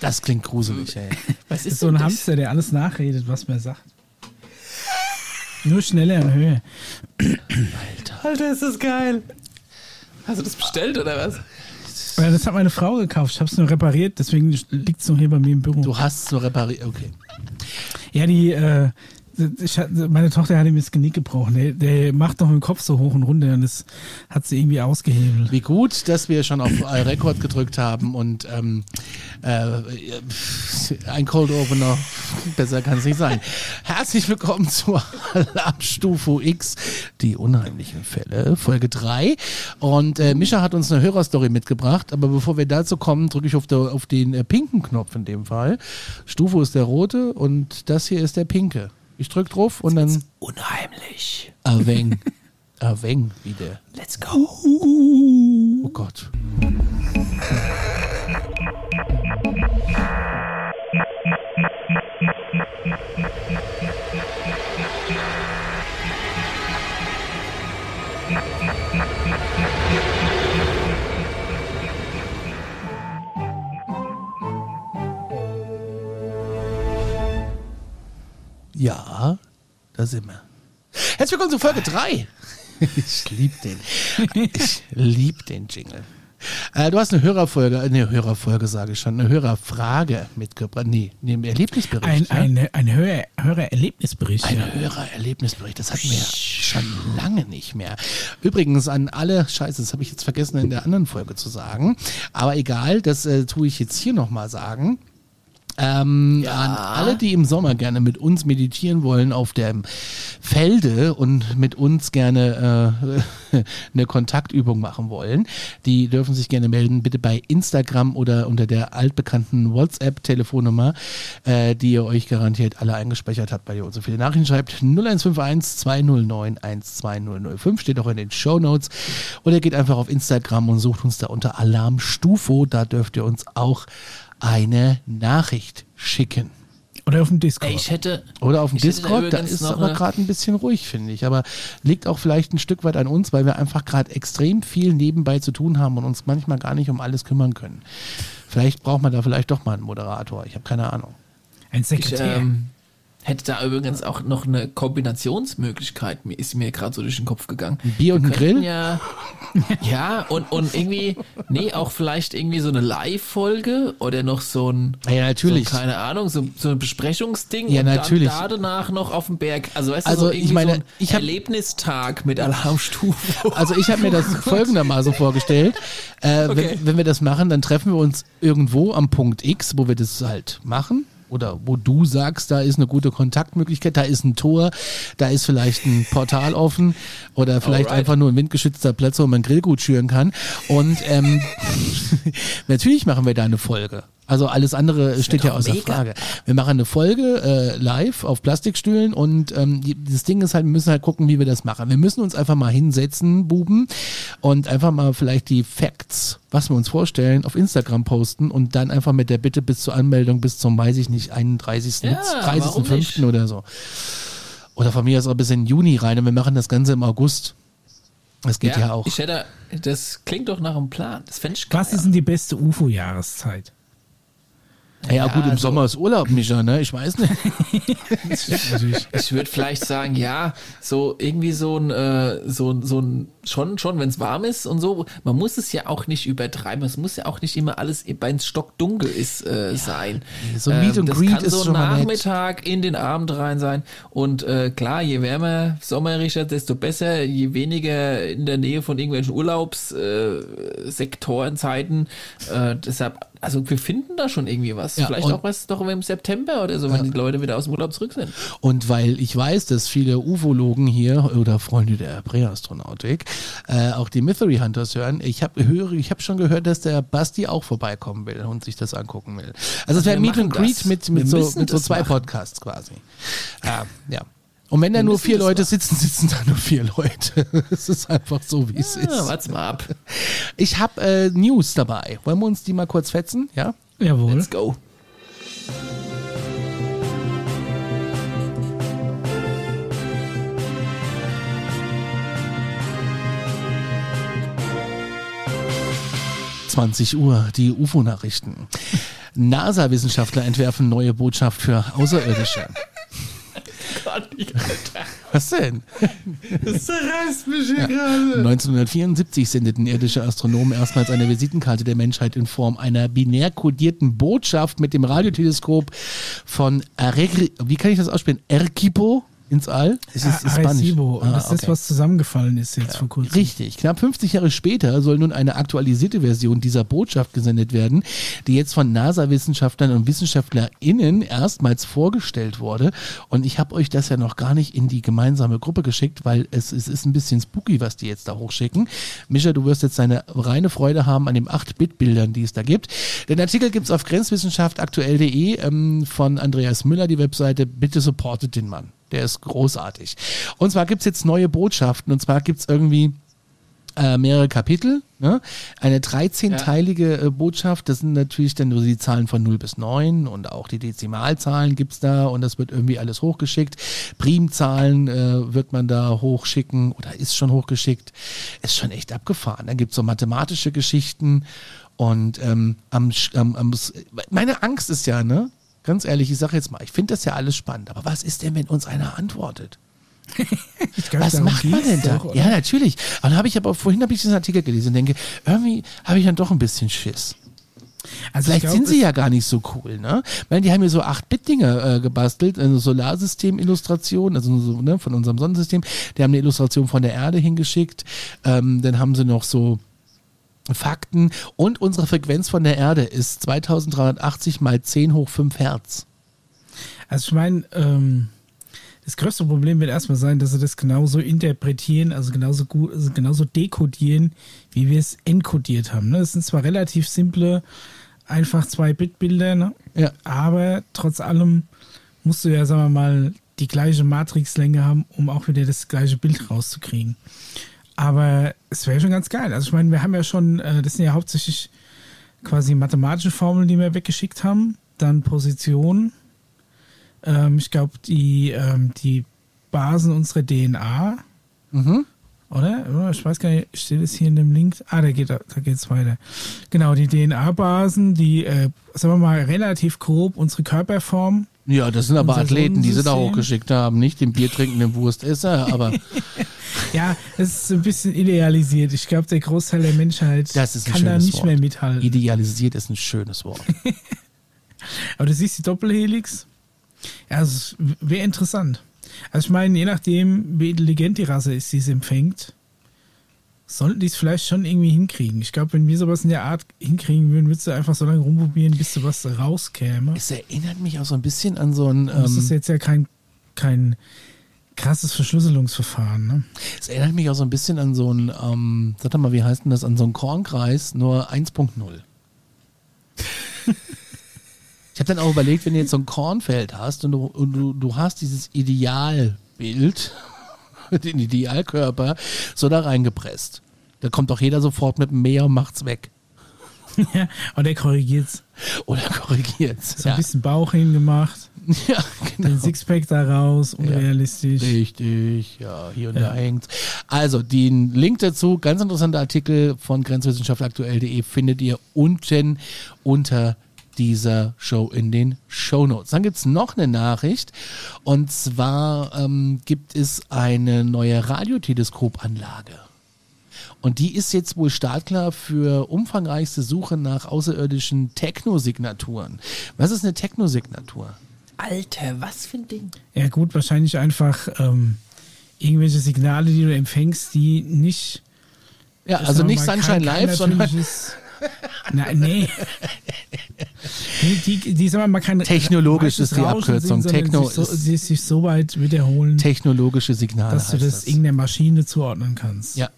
Das klingt gruselig, ey. Was ist so ein Hamster, der alles nachredet, was man sagt. Nur schneller und höher. Alter. Alter, ist das geil. Hast du das bestellt oder was? Ja, das hat meine Frau gekauft. Ich habe es nur repariert, deswegen liegt es noch hier bei mir im Büro. Du hast es nur repariert, okay. Ja, die, äh, ich, meine Tochter hat ihm das Genick gebrochen. Der, der macht doch mit dem Kopf so hoch und runter und das hat sie irgendwie ausgehebelt. Wie gut, dass wir schon auf Rekord gedrückt haben und ähm, äh, ein Cold Opener, besser kann es nicht sein. Herzlich willkommen zur Alarmstufe X, die unheimlichen Fälle, Folge 3. Und äh, Mischa hat uns eine Hörerstory mitgebracht, aber bevor wir dazu kommen, drücke ich auf, der, auf den äh, pinken Knopf in dem Fall. Stufe ist der rote und das hier ist der pinke. Ich drück drauf und dann. Unheimlich. Aveng. Aveng wieder. Let's go. Oh Gott. Ja, da sind wir. Herzlich willkommen zu Folge 3. Ich lieb den. Ich lieb den Jingle. Äh, du hast eine Hörerfolge, eine Hörerfolge sage ich schon, eine Hörerfrage mitgebracht. Nee, nee Erlebnisbericht. Ein, ja? ein, ein Hörer, Hörererlebnisbericht. Ein ja. Hörererlebnisbericht, das hatten wir schon lange nicht mehr. Übrigens an alle, scheiße, das habe ich jetzt vergessen in der anderen Folge zu sagen, aber egal, das äh, tue ich jetzt hier nochmal sagen. Ähm, ja. An alle, die im Sommer gerne mit uns meditieren wollen auf dem Felde und mit uns gerne äh, eine Kontaktübung machen wollen, die dürfen sich gerne melden, bitte bei Instagram oder unter der altbekannten WhatsApp-Telefonnummer, äh, die ihr euch garantiert alle eingespeichert habt, weil ihr uns so viele Nachrichten schreibt. 0151 209 12005 steht auch in den Show Notes. Oder geht einfach auf Instagram und sucht uns da unter Alarmstufo. Da dürft ihr uns auch eine Nachricht schicken. Oder auf dem Discord. Ich hätte, Oder auf dem Discord, da, da ist aber gerade ein bisschen ruhig, finde ich. Aber liegt auch vielleicht ein Stück weit an uns, weil wir einfach gerade extrem viel nebenbei zu tun haben und uns manchmal gar nicht um alles kümmern können. Vielleicht braucht man da vielleicht doch mal einen Moderator. Ich habe keine Ahnung. Ein Sekretär. Ich, ähm, Hätte da übrigens auch noch eine Kombinationsmöglichkeit, ist mir gerade so durch den Kopf gegangen. Ein Bier und ein Grill? Ja, ja und, und irgendwie, nee, auch vielleicht irgendwie so eine Live-Folge oder noch so ein, ja, natürlich. So, keine Ahnung, so, so ein Besprechungsding ja, natürlich. und dann da danach noch auf dem Berg. Also weißt also, du, so ich meine, so ich hab, Erlebnistag mit Alarmstufe. Also ich habe mir das folgendermaßen vorgestellt. Äh, okay. wenn, wenn wir das machen, dann treffen wir uns irgendwo am Punkt X, wo wir das halt machen oder wo du sagst, da ist eine gute Kontaktmöglichkeit, da ist ein Tor, da ist vielleicht ein Portal offen oder vielleicht Alright. einfach nur ein windgeschützter Platz, wo man Grillgut schüren kann. Und ähm, natürlich machen wir da eine Folge. Also alles andere steht ja außer mega. Frage. Wir machen eine Folge äh, live auf Plastikstühlen und ähm, das Ding ist halt, wir müssen halt gucken, wie wir das machen. Wir müssen uns einfach mal hinsetzen, Buben, und einfach mal vielleicht die Facts, was wir uns vorstellen, auf Instagram posten und dann einfach mit der Bitte bis zur Anmeldung bis zum, weiß ich nicht, 31. Ja, 30.05. oder so. Oder von mir aus auch bis in Juni rein und wir machen das Ganze im August. Das geht ja, ja auch. Ich hätte, das klingt doch nach einem Plan. Das ich Was ist denn die beste UFO-Jahreszeit? Ja, ja, gut, im also, Sommer ist Urlaub, Micha, ne? Ich weiß nicht. ich würde vielleicht sagen, ja, so irgendwie so ein, äh, so, so ein, schon, schon, wenn es warm ist und so. Man muss es ja auch nicht übertreiben. Es muss ja auch nicht immer alles, wenn es stockdunkel ist, äh, ja, sein. So ein Meet ähm, und Greet ist so schon Nachmittag in den Abend rein sein. Und äh, klar, je wärmer sommerischer, desto besser. Je weniger in der Nähe von irgendwelchen Urlaubssektorenzeiten. Äh, deshalb also wir finden da schon irgendwie was. Ja, Vielleicht auch was doch im September oder so, wenn ja. die Leute wieder aus dem Urlaub zurück sind. Und weil ich weiß, dass viele Ufologen hier oder Freunde der Präastronautik äh, auch die Mystery Hunters hören, ich habe höre, ich habe schon gehört, dass der Basti auch vorbeikommen will und sich das angucken will. Also es wäre Meet and Greet mit, mit, so, mit so zwei machen. Podcasts quasi. Ja, ja. Und wenn da nur vier Leute machen. sitzen, sitzen da nur vier Leute. Es ist einfach so, wie ja, es ist. Warte mal ab. Ich habe äh, News dabei. Wollen wir uns die mal kurz fetzen? Ja? Jawohl. Let's go. Uhr, die UFO-Nachrichten. NASA-Wissenschaftler entwerfen neue Botschaft für Außerirdische. Gott, Alter. Was denn? Das zerreißt mich hier gerade. 1974 sendeten irdische Astronomen erstmals eine Visitenkarte der Menschheit in Form einer binär kodierten Botschaft mit dem Radioteleskop von Arregri, wie kann ich das aussprechen? Erquipo ins All? Es ist ah, Arecibo. Ah, das ist okay. das, was zusammengefallen ist jetzt ja, vor kurzem. Richtig. Knapp 50 Jahre später soll nun eine aktualisierte Version dieser Botschaft gesendet werden, die jetzt von NASA-Wissenschaftlern und WissenschaftlerInnen erstmals vorgestellt wurde. Und ich habe euch das ja noch gar nicht in die gemeinsame Gruppe geschickt, weil es, es ist ein bisschen spooky, was die jetzt da hochschicken. Mischa, du wirst jetzt deine reine Freude haben an den 8-Bit-Bildern, die es da gibt. Den Artikel gibt es auf grenzwissenschaftaktuell.de ähm, von Andreas Müller, die Webseite. Bitte supportet den Mann. Der ist großartig. Und zwar gibt's jetzt neue Botschaften. Und zwar gibt's irgendwie äh, mehrere Kapitel. Ne? Eine 13-teilige ja. äh, Botschaft. Das sind natürlich dann nur die Zahlen von 0 bis 9 und auch die Dezimalzahlen gibt's da. Und das wird irgendwie alles hochgeschickt. Primzahlen äh, wird man da hochschicken oder ist schon hochgeschickt. Ist schon echt abgefahren. Dann gibt's so mathematische Geschichten. Und ähm, am, am, am, meine Angst ist ja, ne? Ganz ehrlich, ich sage jetzt mal, ich finde das ja alles spannend, aber was ist denn, wenn uns einer antwortet? was macht man denn da? Doch, ja, natürlich. Und habe ich aber vorhin habe ich diesen Artikel gelesen und denke, irgendwie habe ich dann doch ein bisschen Schiss. Also Vielleicht glaub, sind sie ja gar nicht so cool, ne? Weil die haben ja so 8-Bit-Dinge äh, gebastelt, eine Solarsystem-Illustration, also so, ne, von unserem Sonnensystem. Die haben eine Illustration von der Erde hingeschickt. Ähm, dann haben sie noch so Fakten und unsere Frequenz von der Erde ist 2380 mal 10 hoch 5 Hertz. Also ich meine, ähm, das größte Problem wird erstmal sein, dass sie das genauso interpretieren, also genauso gut, also genauso dekodieren, wie wir es enkodiert haben. Ne? Das sind zwar relativ simple, einfach zwei Bitbilder, ne? ja. aber trotz allem musst du ja, sagen wir mal, die gleiche Matrixlänge haben, um auch wieder das gleiche Bild rauszukriegen. Aber es wäre schon ganz geil. Also ich meine, wir haben ja schon, äh, das sind ja hauptsächlich quasi mathematische Formeln, die wir weggeschickt haben. Dann Position. Ähm, ich glaube, die, ähm, die Basen unserer DNA. Mhm. Oder? Ich weiß gar nicht, steht es hier in dem Link? Ah, da geht da geht's weiter. Genau, die DNA-Basen, die, äh, sagen wir mal, relativ grob unsere Körperform. Ja, das sind aber Athleten, die sie da hochgeschickt haben, nicht den biertrinkenden Wurstesser, aber Ja, es ist ein bisschen idealisiert. Ich glaube, der Großteil der Menschheit kann da nicht Wort. mehr mithalten. Idealisiert ist ein schönes Wort. Aber du siehst die Doppelhelix. Ja, es wäre interessant. Also ich meine, je nachdem, wie intelligent die Rasse ist, die es empfängt, sollten die es vielleicht schon irgendwie hinkriegen. Ich glaube, wenn wir sowas in der Art hinkriegen würden, würdest du einfach so lange rumprobieren, bis du was rauskäme. Es erinnert mich auch so ein bisschen an so ein. Ähm, das ist jetzt ja kein, kein krasses Verschlüsselungsverfahren. Ne? Es erinnert mich auch so ein bisschen an so ein, ähm, sag doch mal, wie heißt denn das, an so einen Kornkreis, nur 1.0. ich habe dann auch überlegt, wenn du jetzt so ein Kornfeld hast und du, und du, du hast dieses Idealbild, den Idealkörper, so da reingepresst. Da kommt doch jeder sofort mit dem Meer und macht's weg. Ja, und er korrigiert's. Oder korrigiert's. So ein bisschen Bauch hingemacht. Ja, genau. Den Sixpack da raus, unrealistisch. Ja, richtig, ja, hier und ja. da hängt. Also, den Link dazu, ganz interessanter Artikel von grenzwissenschaftaktuell.de findet ihr unten unter dieser Show in den Show Notes. Dann gibt's noch eine Nachricht und zwar ähm, gibt es eine neue Radioteleskopanlage. Und die ist jetzt wohl startklar für umfangreichste Suche nach außerirdischen Technosignaturen. Was ist eine Technosignatur? Alter, was für ein Ding. Ja, gut, wahrscheinlich einfach ähm, irgendwelche Signale, die du empfängst, die nicht. Ja, also nicht mal, Sunshine Live, sondern. Nein, nee. Die, die, die sagen wir mal kein Technologisch ist die Abkürzung. Sind, Techno sich so, sie sich so weit wiederholen. Technologische Signale. Dass du das, das irgendeiner Maschine zuordnen kannst. Ja,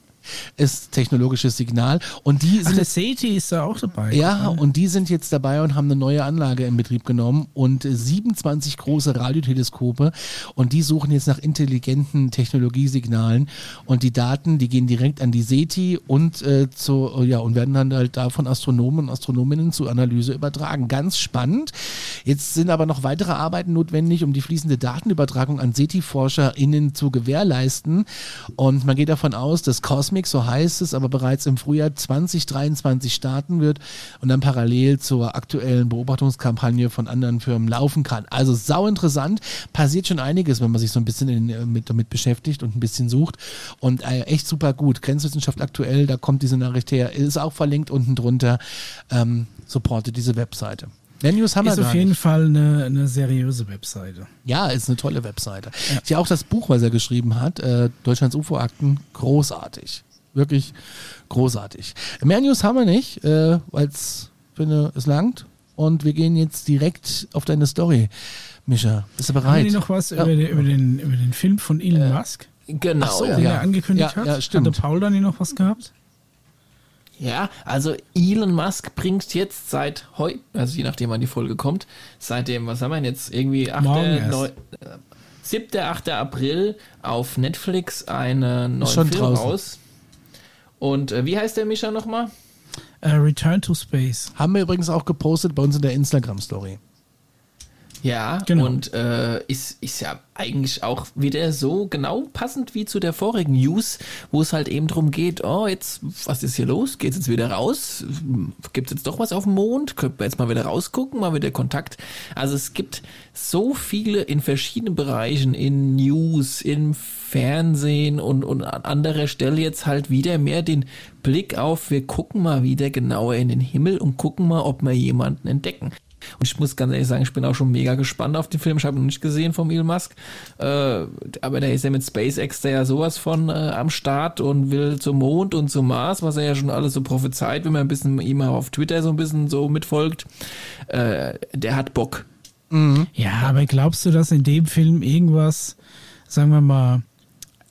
ist technologisches Signal. Und die sind. Ach, SETI ist da auch dabei. Ja, und die sind jetzt dabei und haben eine neue Anlage in Betrieb genommen und 27 große Radioteleskope und die suchen jetzt nach intelligenten Technologiesignalen und die Daten, die gehen direkt an die SETI und äh, zu, ja, und werden dann halt da von Astronomen und Astronominnen zur Analyse übertragen. Ganz spannend. Jetzt sind aber noch weitere Arbeiten notwendig, um die fließende Datenübertragung an SETI-ForscherInnen zu gewährleisten. Und man geht davon aus, dass Cosmos Cosmic, so heißt es, aber bereits im Frühjahr 2023 starten wird und dann parallel zur aktuellen Beobachtungskampagne von anderen Firmen laufen kann. Also sau interessant, passiert schon einiges, wenn man sich so ein bisschen in, mit, damit beschäftigt und ein bisschen sucht und äh, echt super gut. Grenzwissenschaft aktuell, da kommt diese Nachricht her, ist auch verlinkt unten drunter, ähm, supportet diese Webseite. Mehr News haben ist wir auf jeden nicht. Fall eine, eine, seriöse Webseite. Ja, ist eine tolle Webseite. Ja. ja auch das Buch, was er geschrieben hat, äh, Deutschlands UFO-Akten, großartig. Wirklich großartig. Mehr News haben wir nicht, äh, weil es finde, es langt. Und wir gehen jetzt direkt auf deine Story. Mischa, bist du bereit? Haben Sie noch was ja. über, den, über, den, über den Film von Elon äh, Musk? Genau. Ach so, den ja. er angekündigt ja, hat. Ja, stimmt. Hatte Paul dann hier noch was gehabt? Ja, also Elon Musk bringt jetzt seit heute, also je nachdem wann die Folge kommt, seitdem, was haben wir jetzt, irgendwie 8. 9, 7. 8. April auf Netflix eine neue Film draußen. raus. Und äh, wie heißt der Mischa nochmal? Uh, Return to Space. Haben wir übrigens auch gepostet bei uns in der Instagram-Story. Ja, genau. und äh, ist, ist ja eigentlich auch wieder so genau passend wie zu der vorigen News, wo es halt eben drum geht, oh, jetzt, was ist hier los? Geht's jetzt wieder raus? Gibt's jetzt doch was auf dem Mond? Können wir jetzt mal wieder rausgucken, mal wieder Kontakt? Also es gibt so viele in verschiedenen Bereichen, in News, im Fernsehen und, und an anderer Stelle jetzt halt wieder mehr den Blick auf, wir gucken mal wieder genauer in den Himmel und gucken mal, ob wir jemanden entdecken. Und ich muss ganz ehrlich sagen, ich bin auch schon mega gespannt auf den Film. Ich habe ihn noch nicht gesehen vom Elon Musk. Äh, aber der ist ja mit SpaceX der ja sowas von äh, am Start und will zum Mond und zum Mars, was er ja schon alles so prophezeit, wenn man ein bisschen ihm auf Twitter so ein bisschen so mitfolgt. Äh, der hat Bock. Mhm. Ja, aber glaubst du, dass in dem Film irgendwas, sagen wir mal,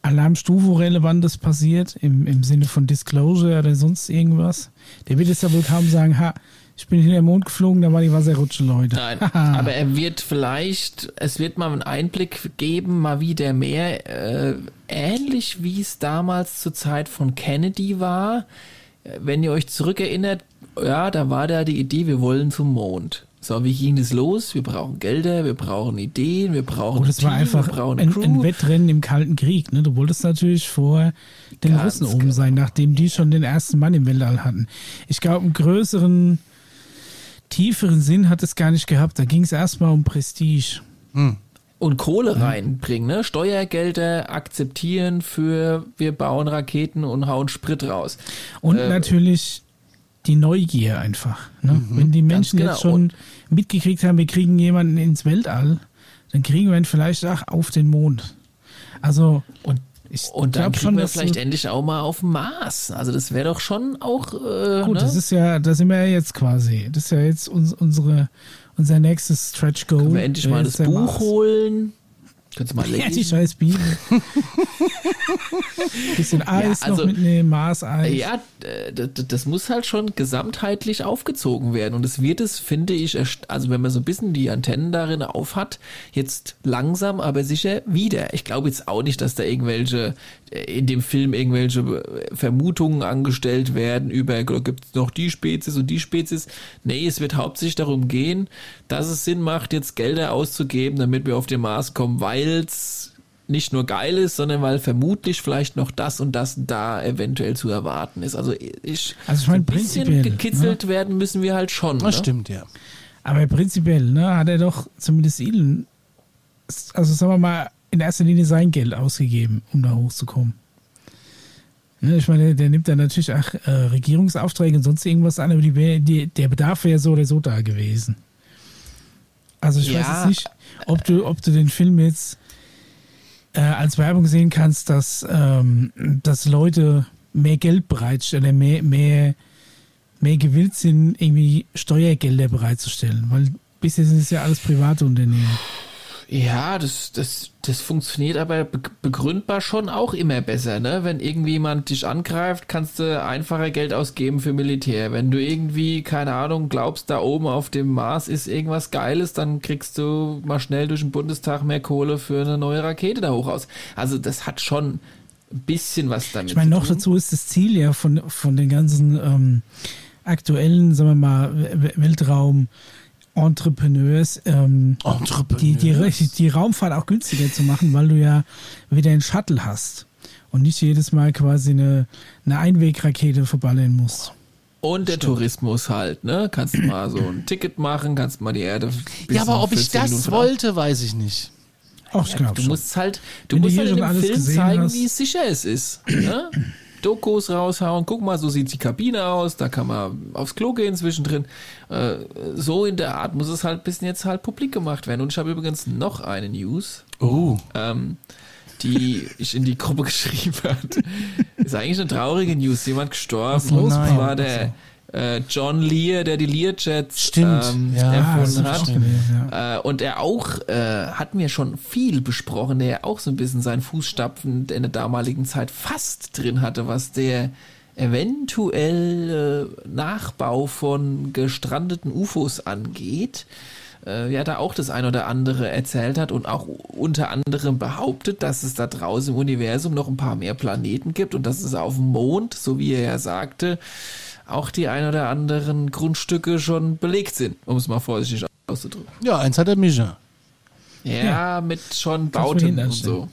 Alarmstufe-relevantes passiert, im, im Sinne von Disclosure oder sonst irgendwas? Der wird es ja wohl kaum sagen, ha, ich bin in den Mond geflogen, da war die Wasserrutsche, Leute. Nein, aber er wird vielleicht, es wird mal einen Einblick geben, mal wieder mehr, äh, ähnlich wie es damals zur Zeit von Kennedy war. Wenn ihr euch zurückerinnert, ja, da war da die Idee, wir wollen zum Mond. So, wie ging das los? Wir brauchen Gelder, wir brauchen Ideen, wir brauchen. Oh, das Team, war einfach ein, ein, Wettrennen im Kalten Krieg. Ne? Du wolltest natürlich vor den Ganz Russen oben genau. sein, nachdem die schon den ersten Mann im Weltall hatten. Ich glaube, einen größeren tieferen Sinn hat es gar nicht gehabt. Da ging es erstmal um Prestige. Hm. Und Kohle hm. reinbringen, ne? Steuergelder akzeptieren für wir bauen Raketen und hauen Sprit raus. Und äh, natürlich die Neugier einfach. Ne? Mhm, Wenn die Menschen genau. jetzt schon mitgekriegt haben, wir kriegen jemanden ins Weltall, dann kriegen wir ihn vielleicht auch auf den Mond. Also und ich und dann kriegen schon, wir vielleicht endlich auch mal auf dem Mars. Also das wäre doch schon auch. Äh, gut, ne? das ist ja, da sind wir ja jetzt quasi. Das ist ja jetzt uns, unsere, unser nächstes Stretch Goal. Können wir endlich mal das Buch Mars. holen. Könntest du mal lesen? Ja, die scheiß Bibel. Bisschen Eis ja, also, noch mitnehmen, Maß-Eis. Ja, das muss halt schon gesamtheitlich aufgezogen werden. Und es wird es, finde ich, also wenn man so ein bisschen die Antennen darin aufhat, jetzt langsam, aber sicher wieder. Ich glaube jetzt auch nicht, dass da irgendwelche, in dem Film irgendwelche äh, Vermutungen angestellt werden über, gibt es noch die Spezies und die Spezies. Nee, es wird hauptsächlich darum gehen, dass es Sinn macht, jetzt Gelder auszugeben, damit wir auf den Mars kommen, weil weil es nicht nur geil ist, sondern weil vermutlich vielleicht noch das und das da eventuell zu erwarten ist. Also ich, also ich mein, ein bisschen gekitzelt ne? werden müssen wir halt schon. Das ne? stimmt, ja. Aber prinzipiell, ne, hat er doch zumindest Elon, also sagen wir mal, in erster Linie sein Geld ausgegeben, um da hochzukommen. Ne, ich meine, der nimmt dann natürlich auch äh, Regierungsaufträge und sonst irgendwas an, aber die, die, der Bedarf wäre so oder so da gewesen. Also ich ja. weiß jetzt nicht, ob du, ob du den Film jetzt äh, als Werbung sehen kannst, dass, ähm, dass Leute mehr Geld bereitstellen, oder mehr, mehr, mehr gewillt sind, irgendwie Steuergelder bereitzustellen. Weil bisher sind es ja alles private Unternehmen. Ja, das, das, das funktioniert aber begründbar schon auch immer besser, ne? Wenn irgendjemand dich angreift, kannst du einfacher Geld ausgeben für Militär. Wenn du irgendwie, keine Ahnung, glaubst, da oben auf dem Mars ist irgendwas Geiles, dann kriegst du mal schnell durch den Bundestag mehr Kohle für eine neue Rakete da hoch aus. Also das hat schon ein bisschen was damit Ich meine, noch dazu ist das Ziel ja von, von den ganzen ähm, aktuellen, sagen wir mal, Weltraum- Entrepreneurs, ähm, Entrepreneurs. Die, die, die Raumfahrt auch günstiger zu machen, weil du ja wieder einen Shuttle hast. und nicht jedes Mal quasi eine, eine Einwegrakete verballern musst. Und der Stimmt. Tourismus halt, ne? Kannst du mal so ein Ticket machen, kannst mal die Erde. Ja, aber ob ich das wollte, weiß ich nicht. Ach, ich ja, du schon. musst halt, du Wenn musst halt in dem Film zeigen, hast. wie sicher es ist. Ne? Dokus raushauen, guck mal, so sieht die Kabine aus, da kann man aufs Klo gehen zwischendrin. Äh, so in der Art muss es halt bis jetzt halt publik gemacht werden. Und ich habe übrigens noch eine News. Oh. Ähm, die ich in die Gruppe geschrieben habe. Ist eigentlich eine traurige News. Jemand gestorben. Oh nein. war der äh, John Lear, der die Learjets ähm, ja, erfunden hat. Stimmt, ja. äh, und er auch, äh, hatten wir schon viel besprochen, der auch so ein bisschen seinen Fußstapfen in der damaligen Zeit fast drin hatte, was der eventuell Nachbau von gestrandeten UFOs angeht äh, ja da auch das ein oder andere erzählt hat und auch unter anderem behauptet, dass es da draußen im Universum noch ein paar mehr Planeten gibt und dass es auf dem Mond, so wie er ja sagte, auch die ein oder anderen Grundstücke schon belegt sind, um es mal vorsichtig auszudrücken. Ja, eins hat er Mischa. Ja, ja, mit schon Bauten und so.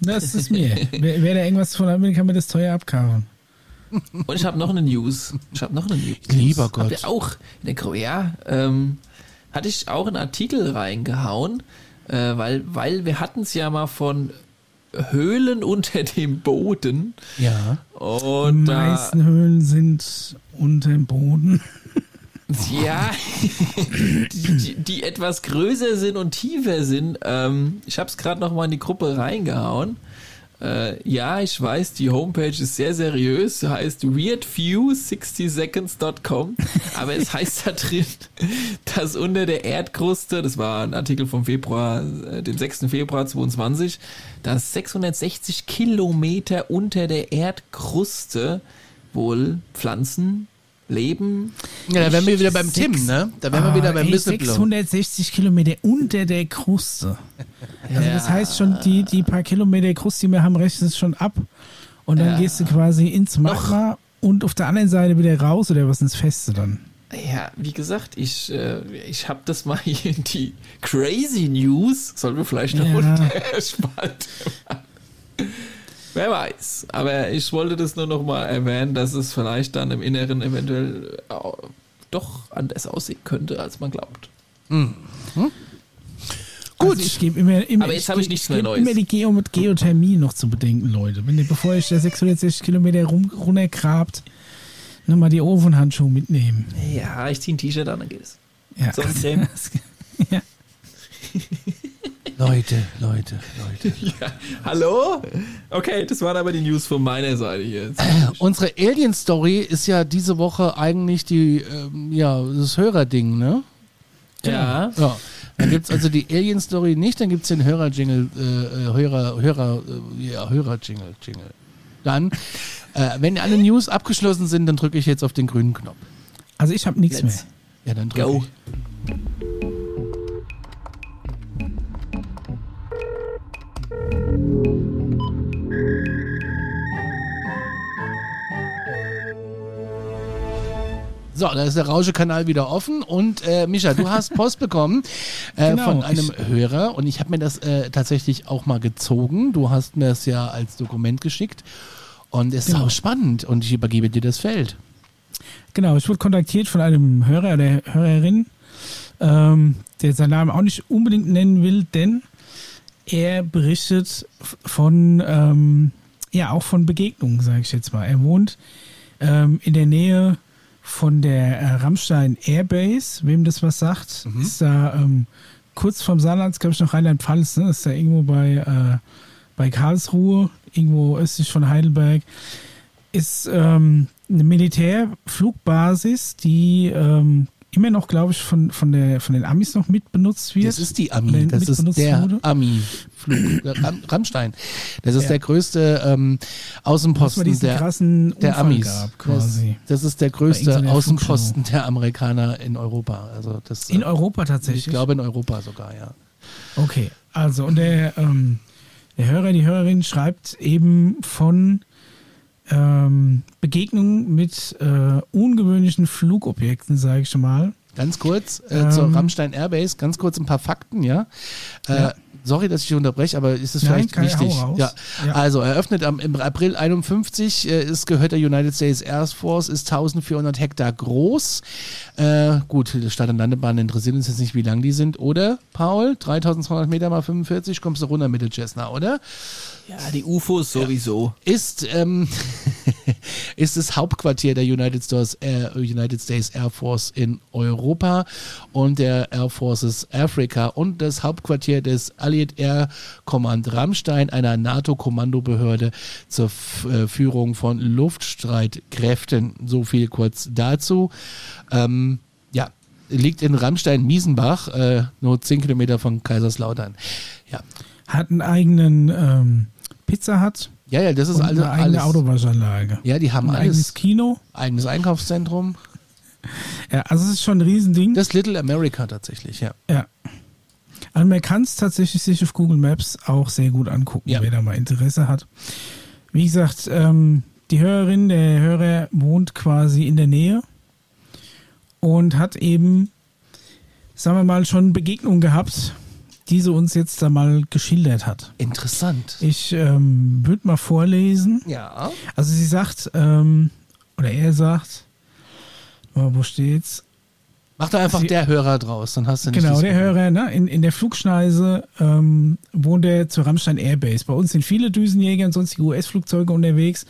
Das ist mir. wer, wer da irgendwas von hat, kann mir das teuer abkaufen. Und ich habe noch eine News. Ich habe noch eine News. Lieber Gott. Habt ihr auch in der ja, ähm, hatte ich auch einen Artikel reingehauen, äh, weil, weil wir hatten es ja mal von Höhlen unter dem Boden. Ja. Und, die meisten Höhlen sind unter dem Boden. Ja, die, die, die, etwas größer sind und tiefer sind. Ähm, ich habe es gerade noch mal in die Gruppe reingehauen. Äh, ja, ich weiß, die Homepage ist sehr seriös, heißt weirdview60seconds.com, aber es heißt da drin, dass unter der Erdkruste, das war ein Artikel vom Februar, äh, dem 6. Februar 22, dass 660 Kilometer unter der Erdkruste wohl Pflanzen leben. Ja, da wären wir wieder beim Tim, ne? Da wären wir wieder beim ey, 660 Kilometer unter der Kruste. Also das heißt schon, die, die paar Kilometer Kruste, die wir haben, rechnen schon ab. Und dann ja. gehst du quasi ins Magma und auf der anderen Seite wieder raus oder was ins Feste dann? Ja, wie gesagt, ich, äh, ich habe das mal hier in die Crazy News, sollen wir vielleicht noch ja. runterspalten. Wer weiß. Aber ich wollte das nur noch mal erwähnen, dass es vielleicht dann im Inneren eventuell doch anders aussehen könnte, als man glaubt. Mhm. Hm? Gut. Also ich gebe immer, immer, Aber jetzt habe ich nichts mehr Neues. immer die Geo mit Geothermie noch zu bedenken, Leute. Wenn ihr, bevor ihr der 660 Kilometer rum, runtergrabt, nochmal die Ofenhandschuhe mitnehmen. Ja, ich ziehe ein T-Shirt an, dann geht es. Ja. Sonnencreme. ja. Leute, Leute, Leute. Ja, hallo? Okay, das waren aber die News von meiner Seite jetzt. Äh, unsere Alien-Story ist ja diese Woche eigentlich die, ähm, ja, das Hörerding, ne? Ja. Ja. Dann gibt es also die Alien-Story nicht, dann gibt es den Hörer-Jingle, äh, äh, Hörer, Hörer, äh, ja, Hörer-Jingle, Jingle. Dann, äh, wenn alle News abgeschlossen sind, dann drücke ich jetzt auf den grünen Knopf. Also ich habe nichts mehr. Ja, dann drücke ich. So, da ist der Rauschekanal wieder offen und äh, Micha, du hast Post bekommen äh, genau, von einem Hörer und ich habe mir das äh, tatsächlich auch mal gezogen. Du hast mir das ja als Dokument geschickt und es genau. ist auch spannend und ich übergebe dir das Feld. Genau, ich wurde kontaktiert von einem Hörer oder Hörerin, ähm, der seinen Namen auch nicht unbedingt nennen will, denn er berichtet von, ähm, ja, auch von Begegnungen, sage ich jetzt mal. Er wohnt ähm, in der Nähe von der äh, Rammstein Airbase, wem das was sagt, mhm. ist da ähm, kurz vom Saarland, glaube ich, noch Rheinland-Pfalz, ne? ist da irgendwo bei, äh, bei Karlsruhe, irgendwo östlich von Heidelberg, ist ähm, eine Militärflugbasis, die ähm, immer noch, glaube ich, von, von, der, von den Amis noch mit benutzt wird. Das ist die Ami, das ist der Ami-Flug, Rammstein. Das ist ja. der größte ähm, Außenposten der, der Amis. Gab, quasi. Das, das, ist der größte Außenposten der Amerikaner in Europa. Also das, in Europa tatsächlich? Ich glaube in Europa sogar, ja. Okay, also und der, ähm, der Hörer, die Hörerin schreibt eben von ähm, Begegnungen mit äh, ungewöhnlichen Flugobjekten, sage ich schon mal. Ganz kurz äh, ähm, zur Rammstein Airbase, ganz kurz ein paar Fakten, ja. Äh, ja. Sorry, dass ich unterbreche, aber ist es Nein, vielleicht kann- wichtig? Ja. Ja. Also eröffnet am, im April 51, äh, ist, gehört der United States Air Force, ist 1400 Hektar groß. Äh, gut, die Start- und Landebahnen interessieren uns jetzt nicht, wie lang die sind, oder, Paul? 3200 Meter mal 45, kommst du runter mit der Cessna, oder? Ja, die UFOs sowieso. ist, ähm, ist das Hauptquartier der United States, Air, United States Air Force in Europa und der Air Forces Africa und das Hauptquartier des Allied Air Command Rammstein, einer NATO-Kommandobehörde zur F äh, Führung von Luftstreitkräften. So viel kurz dazu. Ähm, ja, liegt in Rammstein-Miesenbach, äh, nur 10 Kilometer von Kaiserslautern. Ja, Hat einen eigenen ähm, Pizza Hut ja, ja das ist alles. eine eigene alles. Autowaschanlage. Ja, die haben Ein alles. eigenes Kino. Eigenes Einkaufszentrum. Ja, also es ist schon ein Riesending. Das Little America tatsächlich, ja. Ja. Also man kann es tatsächlich sich auf Google Maps auch sehr gut angucken, Ja. wer da mal Interesse hat. Wie gesagt, ähm, die Hörerin, der Hörer wohnt quasi in der Nähe und hat eben, sagen wir mal, schon Begegnungen gehabt, die sie uns jetzt da mal geschildert hat. Interessant. Ich ähm, würde mal vorlesen. Ja. Also sie sagt, ähm, oder er sagt, oh, wo steht's? Mach da einfach Sie- der Hörer draus, dann hast du nicht Genau, der Problem. Hörer, ne? in, in der Flugschneise ähm, wohnt er zur Rammstein Airbase. Bei uns sind viele Düsenjäger und sonstige US-Flugzeuge unterwegs,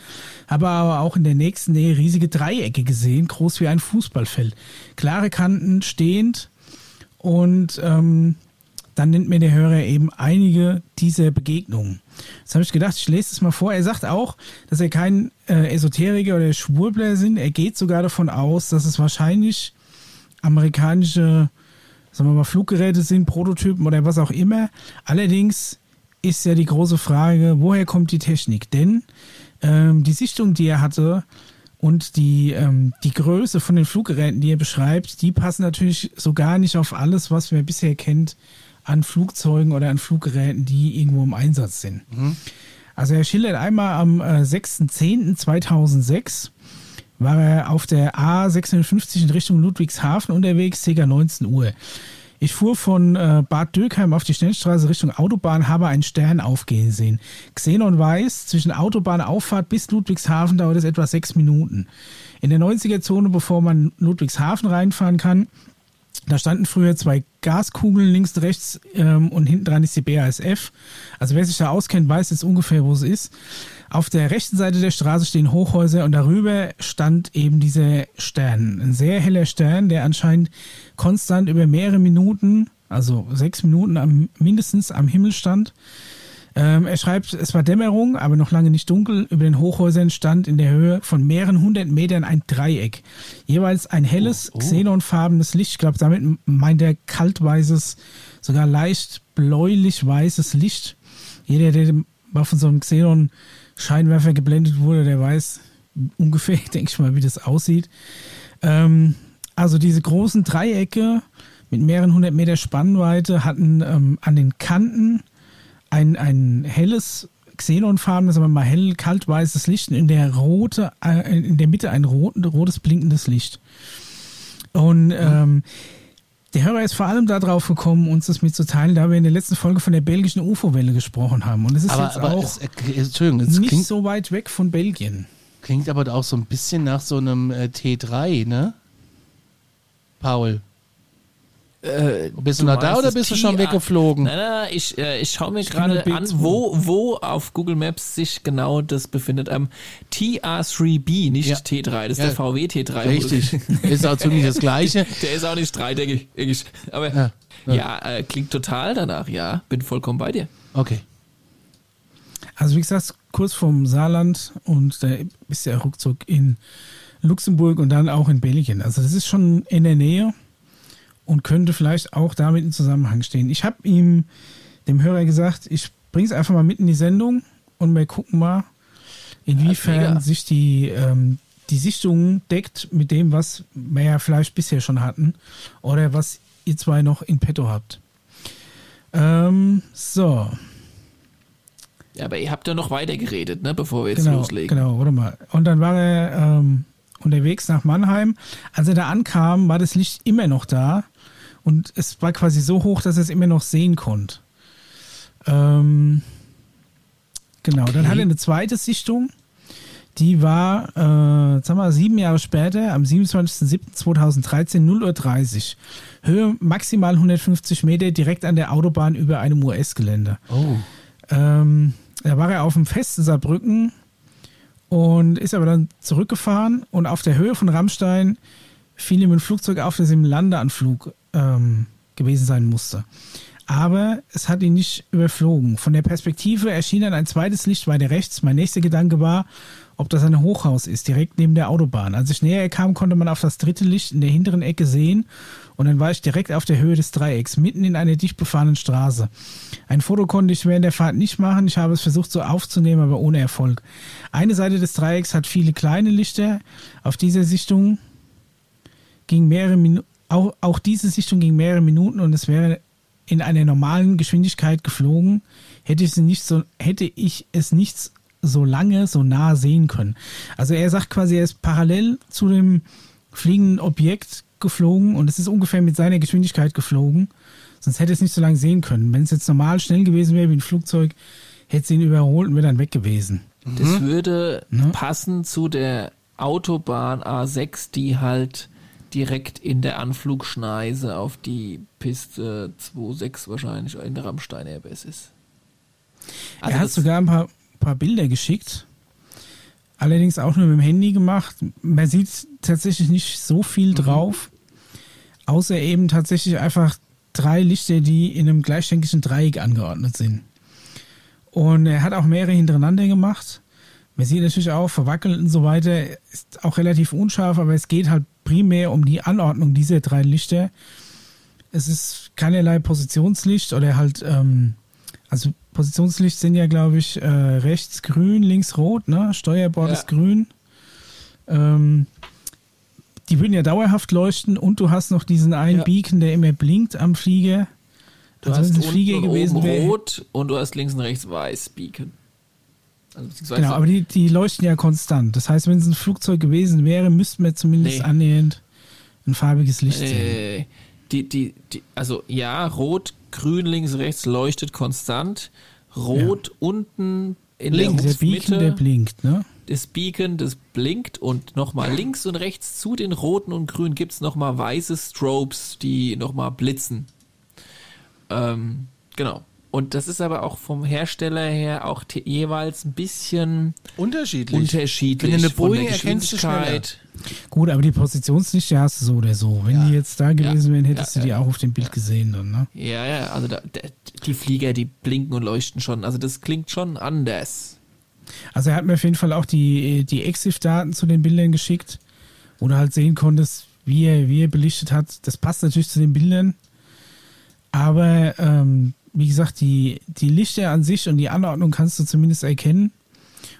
habe aber auch in der nächsten Nähe riesige Dreiecke gesehen, groß wie ein Fußballfeld. Klare Kanten, stehend und ähm, dann nennt mir der Hörer eben einige dieser Begegnungen. Jetzt habe ich gedacht, ich lese es mal vor. Er sagt auch, dass er kein äh, Esoteriker oder Schwurbler sind. Er geht sogar davon aus, dass es wahrscheinlich amerikanische sagen wir mal, Fluggeräte sind, Prototypen oder was auch immer. Allerdings ist ja die große Frage, woher kommt die Technik? Denn ähm, die Sichtung, die er hatte und die, ähm, die Größe von den Fluggeräten, die er beschreibt, die passen natürlich so gar nicht auf alles, was man bisher kennt an Flugzeugen oder an Fluggeräten, die irgendwo im Einsatz sind. Also er schildert einmal am äh, 6.10.2006 war er auf der A650 in Richtung Ludwigshafen unterwegs, ca. 19 Uhr. Ich fuhr von äh, Bad Dürkheim auf die Schnellstraße Richtung Autobahn, habe einen Stern aufgehen sehen. Xenon weiß, zwischen Autobahnauffahrt bis Ludwigshafen dauert es etwa sechs Minuten. In der 90er-Zone, bevor man Ludwigshafen reinfahren kann, da standen früher zwei Gaskugeln links und rechts ähm, und hinten dran ist die BASF. Also wer sich da auskennt, weiß jetzt ungefähr, wo es ist. Auf der rechten Seite der Straße stehen Hochhäuser und darüber stand eben dieser Stern. Ein sehr heller Stern, der anscheinend konstant über mehrere Minuten, also sechs Minuten am, mindestens am Himmel stand. Ähm, er schreibt, es war Dämmerung, aber noch lange nicht dunkel. Über den Hochhäusern stand in der Höhe von mehreren hundert Metern ein Dreieck. Jeweils ein helles, Oh, oh. xenonfarbenes Licht. Ich glaube, damit meint er kaltweißes, sogar leicht bläulich-weißes Licht. Jeder, der mal von so einem Xenon-Scheinwerfer geblendet wurde, der weiß ungefähr, denke ich mal, wie das aussieht. Ähm, also diese großen Dreiecke mit mehreren hundert Meter Spannweite hatten ähm, an den Kanten ein, ein helles xenonfarbenes, wir mal hell kaltweißes Licht und in der rote, äh, in der Mitte ein rot, rotes blinkendes Licht. Und ähm, der Hörer ist vor allem darauf gekommen, uns das mitzuteilen, da wir in der letzten Folge von der belgischen UFO-Welle gesprochen haben. Und es ist Aber, jetzt aber auch es, Entschuldigung, es nicht klingt, so weit weg von Belgien. klingt aber auch so ein bisschen nach so einem äh, T3, ne? Paul. Äh, Bist du, noch da oder bist du schon weggeflogen? Nein, nein, nein, ich, äh, ich schaue mir gerade an, wo, wo auf Google Maps sich genau das befindet. Am TR3B, nicht Ja. T3, das ist Ja. der VW T3. Richtig. Ist auch ziemlich das Gleiche. Der ist auch nicht drei, denke ich. Aber Ja, ja, ja. äh, klingt total danach, ja. Bin vollkommen bei dir. Okay. Also wie gesagt, kurz vom Saarland und da ist der ruckzuck in Luxemburg und dann auch in Belgien. Also das ist schon in der Nähe und könnte vielleicht auch damit in Zusammenhang stehen. Ich habe ihm, dem Hörer gesagt, ich bringe es einfach mal mit in die Sendung und wir gucken mal, inwiefern mega. sich die, ähm, die Sichtung deckt mit dem, was wir ja vielleicht bisher schon hatten oder was ihr zwei noch in petto habt. Ähm, so. Ja, aber ihr habt ja noch weiter geredet, ne, bevor wir jetzt genau, loslegen. Genau, warte mal. Und dann war er ähm, unterwegs nach Mannheim. Als er da ankam, war das Licht immer noch da und es war quasi so hoch, dass er es immer noch sehen konnte. Ähm, genau, okay. dann hat er eine zweite Sichtung. Die war, äh, sagen wir, sieben Jahre später, am 27.07.2013, 0.30 Uhr. Höhe maximal 150 Meter, direkt an der Autobahn über einem US-Gelände. Oh. Ähm, da war er auf dem festen Saarbrücken und ist aber dann zurückgefahren und auf der Höhe von Rammstein fiel ihm ein Flugzeug auf, das im Landeanflug ähm, gewesen sein musste. Aber es hat ihn nicht überflogen. Von der Perspektive erschien dann ein zweites Licht weiter rechts. Mein nächster Gedanke war, ob das ein Hochhaus ist, direkt neben der Autobahn. Als ich näher kam, konnte man auf das dritte Licht in der hinteren Ecke sehen und dann war ich direkt auf der Höhe des Dreiecks, mitten in einer dicht befahrenen Straße. Ein Foto konnte ich während der Fahrt nicht machen, ich habe es versucht so aufzunehmen, aber ohne Erfolg. Eine Seite des Dreiecks hat viele kleine Lichter. Auf dieser Sichtung ging mehrere Minuten, auch, auch diese Sichtung ging mehrere Minuten und es wäre in einer normalen Geschwindigkeit geflogen, hätte ich, nicht so, hätte ich es nicht so lange, so nah sehen können. Also er sagt quasi, er ist parallel zu dem fliegenden Objekt geflogen und es ist ungefähr mit seiner Geschwindigkeit geflogen. Sonst hätte es nicht so lange sehen können. Wenn es jetzt normal schnell gewesen wäre wie ein Flugzeug, hätte es ihn überholt und wäre dann weg gewesen. Das mhm. würde ne? passen zu der Autobahn A6, die halt direkt in der Anflugschneise auf die Piste 26 wahrscheinlich in der Rammstein Airbus ist. Also er hat sogar ein paar, paar Bilder geschickt. Allerdings auch nur mit dem Handy gemacht. Man sieht tatsächlich nicht so viel mhm. drauf. Außer eben tatsächlich einfach drei Lichter, die in einem gleichschenklichen Dreieck angeordnet sind. Und er hat auch mehrere hintereinander gemacht. Man sieht natürlich auch, verwackelt und so weiter, ist auch relativ unscharf, aber es geht halt primär um die Anordnung dieser drei Lichter. Es ist keinerlei Positionslicht oder halt, ähm, also Positionslicht sind ja, glaube ich, äh, rechts grün, links rot, ne? Steuerbord ja. ist grün. Ähm, die würden ja dauerhaft leuchten und du hast noch diesen einen ja. Beacon, der immer blinkt am Flieger. Du also hast Flieger gewesen rot und du hast links und rechts weiß Beacon. Also genau, aber die, die leuchten ja konstant. Das heißt, wenn es ein Flugzeug gewesen wäre, müssten wir zumindest nee. annähernd ein farbiges Licht äh, sehen. Die, die, die, also ja, rot, grün, links, rechts leuchtet konstant. Rot ja. unten in Links, der, der Beacon, der blinkt, ne? Das Beacon, das blinkt und nochmal links und rechts zu den roten und grünen gibt es nochmal weiße Strobes, die nochmal blitzen. Ähm, genau. Und das ist aber auch vom Hersteller her auch jeweils ein bisschen unterschiedlich. Unterschiedlich. Wenn du eine Boeing erkennst du schneller. Gut, aber die Positionslichter hast du so oder so. Wenn ja. die jetzt da gewesen ja. wären, hättest ja, du die auch auf dem Bild gesehen dann, ne? Ja, ja, also da, die Flieger, die blinken und leuchten schon. Also das klingt schon anders. Also er hat mir auf jeden Fall auch die, die EXIF-Daten zu den Bildern geschickt, wo du halt sehen konntest, wie er, wie er belichtet hat. Das passt natürlich zu den Bildern. Aber ähm, wie gesagt, die, die Lichter an sich und die Anordnung kannst du zumindest erkennen.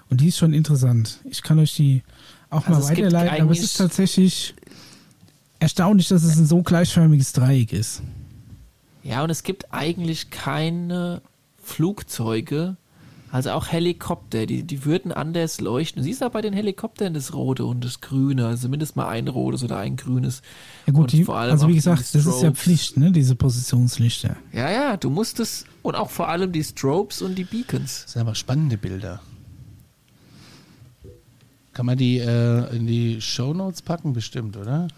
Und die ist schon interessant. Ich kann euch die auch also mal weiterleiten, aber es ist tatsächlich erstaunlich, dass es ein so gleichförmiges Dreieck ist. Ja, und es gibt eigentlich keine Flugzeuge, also auch Helikopter, die, die würden anders leuchten. Du siehst auch bei den Helikoptern das Rote und das Grüne, also mindestens mal ein rotes oder ein grünes. Ja gut, die, also wie gesagt, das ist ja Pflicht, ne, diese Positionslichter. Ja, ja, du musst es, und auch vor allem die Strobes und die Beacons. Das sind aber spannende Bilder. Kann man die äh, in die Shownotes packen, bestimmt, oder?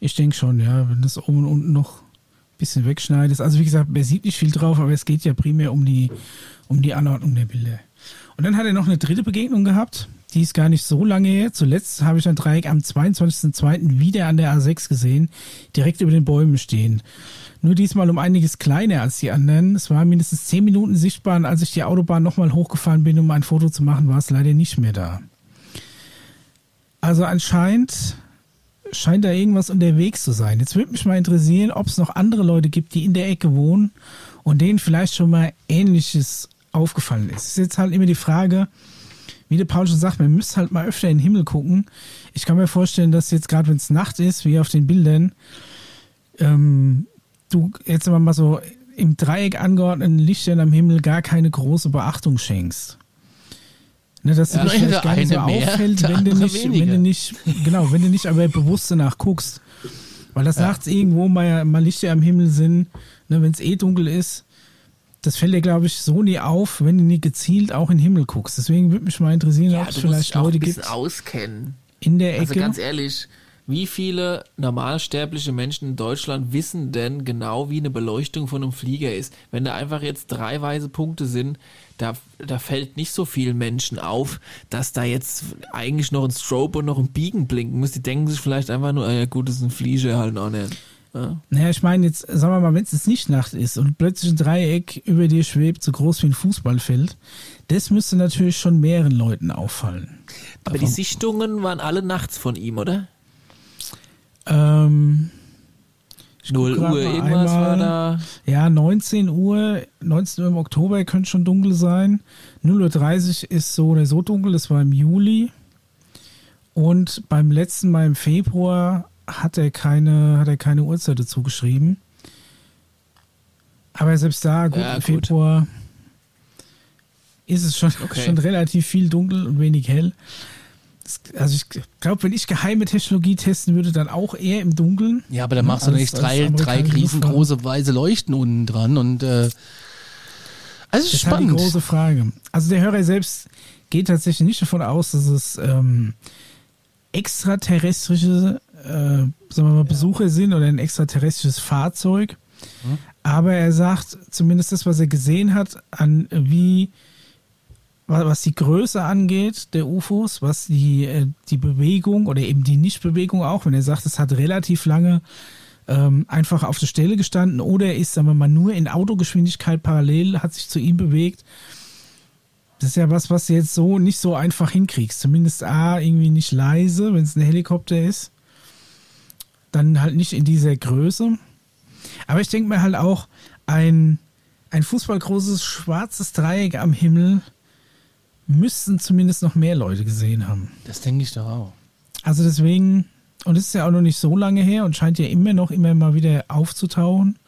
Ich denke schon, ja, wenn das oben und unten noch bisschen wegschneidest. Also wie gesagt, man sieht nicht viel drauf, aber es geht ja primär um die um die Anordnung der Bilder. Und dann hat er noch eine dritte Begegnung gehabt. Die ist gar nicht so lange her. Zuletzt habe ich ein Dreieck am 22.02. wieder an der A6 gesehen, direkt über den Bäumen stehen. Nur diesmal um einiges kleiner als die anderen. Es war mindestens zehn Minuten sichtbar und als ich die Autobahn nochmal hochgefahren bin, um ein Foto zu machen, war es leider nicht mehr da. Also anscheinend scheint da irgendwas unterwegs zu sein. Jetzt würde mich mal interessieren, ob es noch andere Leute gibt, die in der Ecke wohnen und denen vielleicht schon mal Ähnliches aufgefallen ist. Es ist jetzt halt immer die Frage, wie der Paul schon sagt, man müsste halt mal öfter in den Himmel gucken. Ich kann mir vorstellen, dass jetzt gerade, wenn es Nacht ist, wie auf den Bildern, ähm, du jetzt mal so im Dreieck angeordneten Lichtern am Himmel gar keine große Beachtung schenkst. Ne, dass ja, dich vielleicht gar nicht so mehr, auffällt, wenn du, nicht, wenn du nicht, genau, wenn du nicht aber bewusst danach guckst. Weil das ja. nachts irgendwo mal, mal Lichter am Himmel sind, ne, wenn es eh dunkel ist, das fällt dir, glaube ich, so nie auf, wenn du nie gezielt auch in den Himmel guckst. Deswegen würde mich mal interessieren, Ja, ob es vielleicht Leute gibt auskennen. in der Also Ecke. ganz ehrlich, wie viele normalsterbliche Menschen in Deutschland wissen denn genau, wie eine Beleuchtung von einem Flieger ist? Wenn da einfach jetzt drei weiße Punkte sind, da, da fällt nicht so vielen Menschen auf, dass da jetzt eigentlich noch ein Strobe und noch ein Biegen blinken muss. Die denken sich vielleicht einfach nur, ah ja gut, das ist ein Flieger halt auch nicht. Ja. Naja, ich meine jetzt, sagen wir mal, wenn es jetzt nicht Nacht ist und plötzlich ein Dreieck über dir schwebt, so groß wie ein Fußballfeld, das müsste natürlich schon mehreren Leuten auffallen. Aber die Sichtungen waren alle nachts von ihm, oder? Ähm, ich guck 0 grad Uhr, irgendwas war einmal. da. Ja, 19 Uhr, 19 Uhr im Oktober könnte schon dunkel sein. 0.30 Uhr ist so oder so dunkel, das war im Juli. Und beim letzten Mal im Februar hat er keine, hat er keine Uhrzeit dazu geschrieben. Aber selbst da, gut, Ja, im gut. Februar ist es schon, Okay. schon relativ viel dunkel und wenig hell. Also ich glaube, wenn ich geheime Technologie testen würde, dann auch eher im Dunkeln. Ja, aber dann machst du nicht drei, drei riesengroße weiße Leuchten unten dran und äh, also ist Das ist halt die spannend. große Frage. Also der Hörer selbst geht tatsächlich nicht davon aus, dass es ähm, extraterrestrische äh, sagen wir mal, Besucher sind oder ein extraterrestrisches Fahrzeug. Aber er sagt, zumindest das, was er gesehen hat, an wie was die Größe angeht der UFOs, was die, äh, die Bewegung oder eben die Nichtbewegung auch, wenn er sagt, es hat relativ lange ähm, einfach auf der Stelle gestanden oder ist, sagen wir mal, nur in Autogeschwindigkeit parallel, hat sich zu ihm bewegt. Das ist ja was, was du jetzt so nicht so einfach hinkriegst. Zumindest A, irgendwie nicht leise, wenn es ein Helikopter ist. Dann halt nicht in dieser Größe. Aber ich denke mir halt auch, ein, ein fußballgroßes schwarzes Dreieck am Himmel müssten zumindest noch mehr Leute gesehen haben. Das denke ich doch auch. Also deswegen, und es ist ja auch noch nicht so lange her und scheint ja immer noch immer mal wieder aufzutauchen.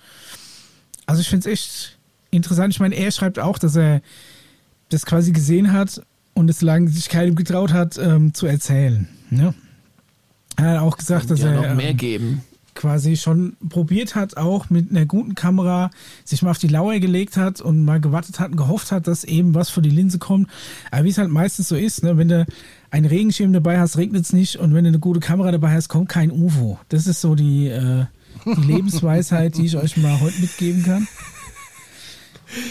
Also ich finde es echt interessant. Ich meine, er schreibt auch, dass er das quasi gesehen hat und es lange sich keinem getraut hat ähm, zu erzählen. Ne? Er hat auch gesagt, dass ja, er noch mehr ähm, geben. Quasi schon probiert hat, auch mit einer guten Kamera sich mal auf die Lauer gelegt hat und mal gewartet hat und gehofft hat, dass eben was vor die Linse kommt. Aber wie es halt meistens so ist, ne, wenn du einen Regenschirm dabei hast, regnet es nicht und wenn du eine gute Kamera dabei hast, kommt kein UFO. Das ist so die, äh, die Lebensweisheit, die ich euch mal heute mitgeben kann.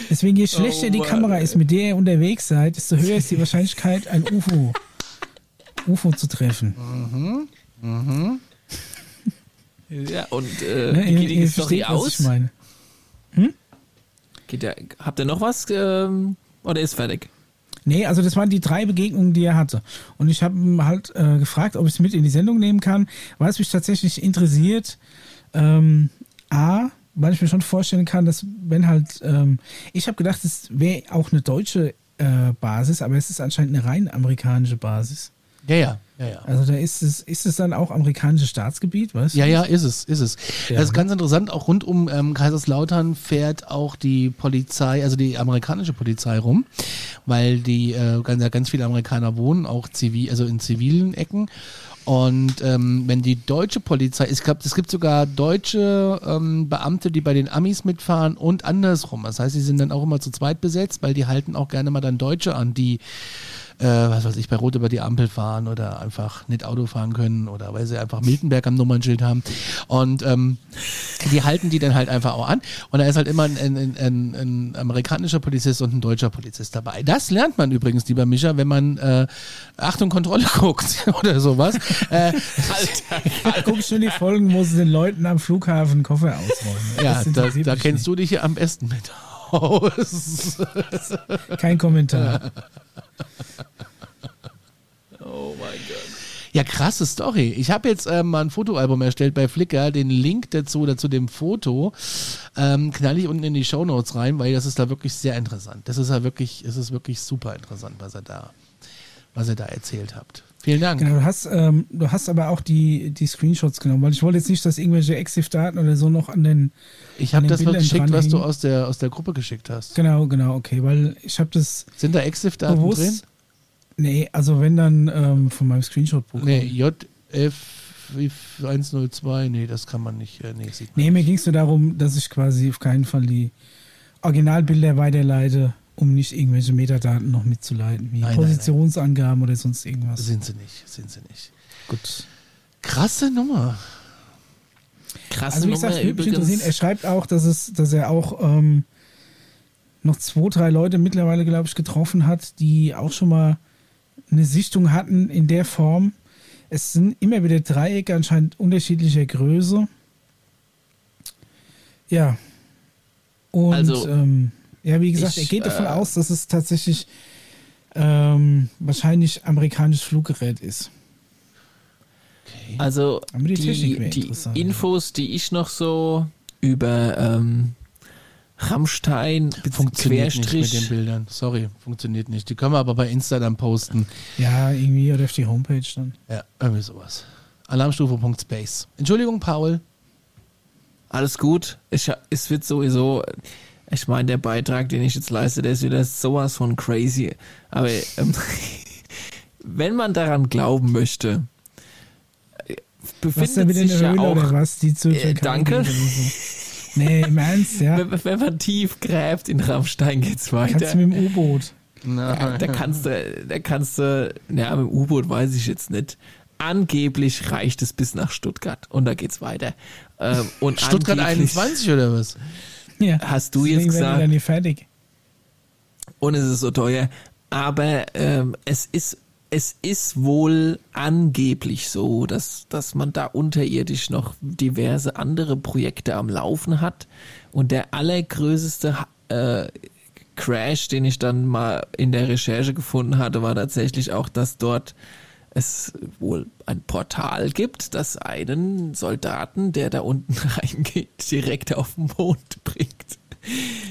Deswegen, je schlechter Oh die Kamera ist, mit der ihr unterwegs seid, desto höher ist die Wahrscheinlichkeit, ein UFO, UFO zu treffen. Ja, und äh, Ne, wie geht die Story versteht, was aus? ich meine. Geht der, habt ihr noch was ähm, oder ist fertig? Nee, also das waren die drei Begegnungen, die er hatte. Und ich habe ihn halt äh, gefragt, ob ich es mit in die Sendung nehmen kann, weil es mich tatsächlich interessiert. Ähm, A, weil ich mir schon vorstellen kann, dass wenn halt, ähm, ich habe gedacht, es wäre auch eine deutsche äh, Basis, aber es ist anscheinend eine rein amerikanische Basis. Ja, ja, ja, ja. Also da ist es, ist es dann auch amerikanisches Staatsgebiet, du? Ja, ja, ist es, ist es. Ja. Das ist ganz interessant, auch rund um ähm, Kaiserslautern fährt auch die Polizei, also die amerikanische Polizei rum, weil die äh, ganz, ja, ganz viele Amerikaner wohnen, auch zivil, also in zivilen Ecken. Und ähm, wenn die deutsche Polizei, ich glaube, es gibt sogar deutsche ähm, Beamte, die bei den Amis mitfahren und andersrum. Das heißt, sie sind dann auch immer zu zweit besetzt, weil die halten auch gerne mal dann Deutsche an, die äh, was weiß ich, bei Rot über die Ampel fahren oder einfach nicht Auto fahren können oder weil sie einfach Miltenberg am Nummernschild haben. Und ähm, die halten die dann halt einfach auch an. Und da ist halt immer ein, ein, ein, ein amerikanischer Polizist und ein deutscher Polizist dabei. Das lernt man übrigens, lieber Micha, wenn man äh, Achtung, Kontrolle guckt oder sowas. äh, Da guckst du die Folgen, wo sie den Leuten am Flughafen Koffer ausräumen. ja, da, da kennst du dich ja am besten mit aus. nicht. Kein Kommentar. Oh mein Gott. Ja, krasse Story. Ich habe jetzt ähm, mal ein Fotoalbum erstellt bei Flickr. Den Link dazu oder zu dem Foto ähm, knall ich unten in die Shownotes rein, weil das ist da wirklich sehr interessant. Das ist ja wirklich, es ist wirklich super interessant, was ihr da, was ihr da erzählt habt. Vielen Dank. Genau, du hast, ähm, du hast aber auch die, die Screenshots genommen, weil ich wollte jetzt nicht, dass irgendwelche Exif-Daten oder so noch an den. Ich habe das Bildern geschickt, was du aus der, aus der Gruppe geschickt hast. Genau, genau, okay, weil ich habe das Sind da Exif-Daten drin? Nee, also wenn dann ähm, von meinem Screenshot-Programm. Nee, JF102, nee, das kann man nicht, äh, nee, sieht man. Nee, mir ging es nur darum, dass ich quasi auf keinen Fall die Originalbilder weiterleite, um nicht irgendwelche Metadaten noch mitzuleiten, wie Nein, nein, Positionsangaben oder sonst irgendwas. Sind sie nicht, sind sie nicht. Gut. Krasse Nummer. Krasse Also wie Nummer gesagt, würde mich interessieren. Er übrigens. schreibt auch, dass es, dass er auch ähm, noch zwei, drei Leute mittlerweile, glaube ich, getroffen hat, die auch schon mal eine Sichtung hatten in der Form. Es sind immer wieder Dreiecke anscheinend unterschiedlicher Größe. Ja. Und Also, ähm, ja, wie gesagt, ich, er geht davon äh, aus, dass es tatsächlich ähm, wahrscheinlich amerikanisches Fluggerät ist. Also Aber die die, die Infos, die ich noch so über ähm, Rammstein Funktioniert nicht mit den Querstrich Bildern. Sorry, funktioniert nicht. Die können wir aber bei Insta dann posten. Ja, irgendwie oder auf die Homepage dann. Ja, irgendwie sowas. Alarmstufe.space. Entschuldigung, Paul. alles gut. Ich, es wird sowieso, ich meine, der Beitrag, den ich jetzt leiste, der ist wieder sowas von crazy. Aber ähm, wenn man daran glauben möchte, befindet sich ja Höhle oder auch, was? Die zu Äh, danke. Nee, im Ernst, ja. wenn, wenn man tief gräbt in Rammstein geht's weiter. Kannst du mit dem U-Boot. Ja, da kannst du, da kannst du, naja, mit dem U-Boot weiß ich jetzt nicht. Angeblich reicht es bis nach Stuttgart und da geht's weiter. Ähm, und Stuttgart angeblich- 21 oder was? Ja. Hast du jetzt Deswegen gesagt, dann nicht fertig. und es ist so teuer. Aber ähm, es ist es ist wohl angeblich so, dass, dass man da unterirdisch noch diverse andere Projekte am Laufen hat. Und der allergrößte äh, Crash, den ich dann mal in der Recherche gefunden hatte, war tatsächlich auch, dass dort es wohl ein Portal gibt, das einen Soldaten, der da unten reingeht, direkt auf den Mond bringt.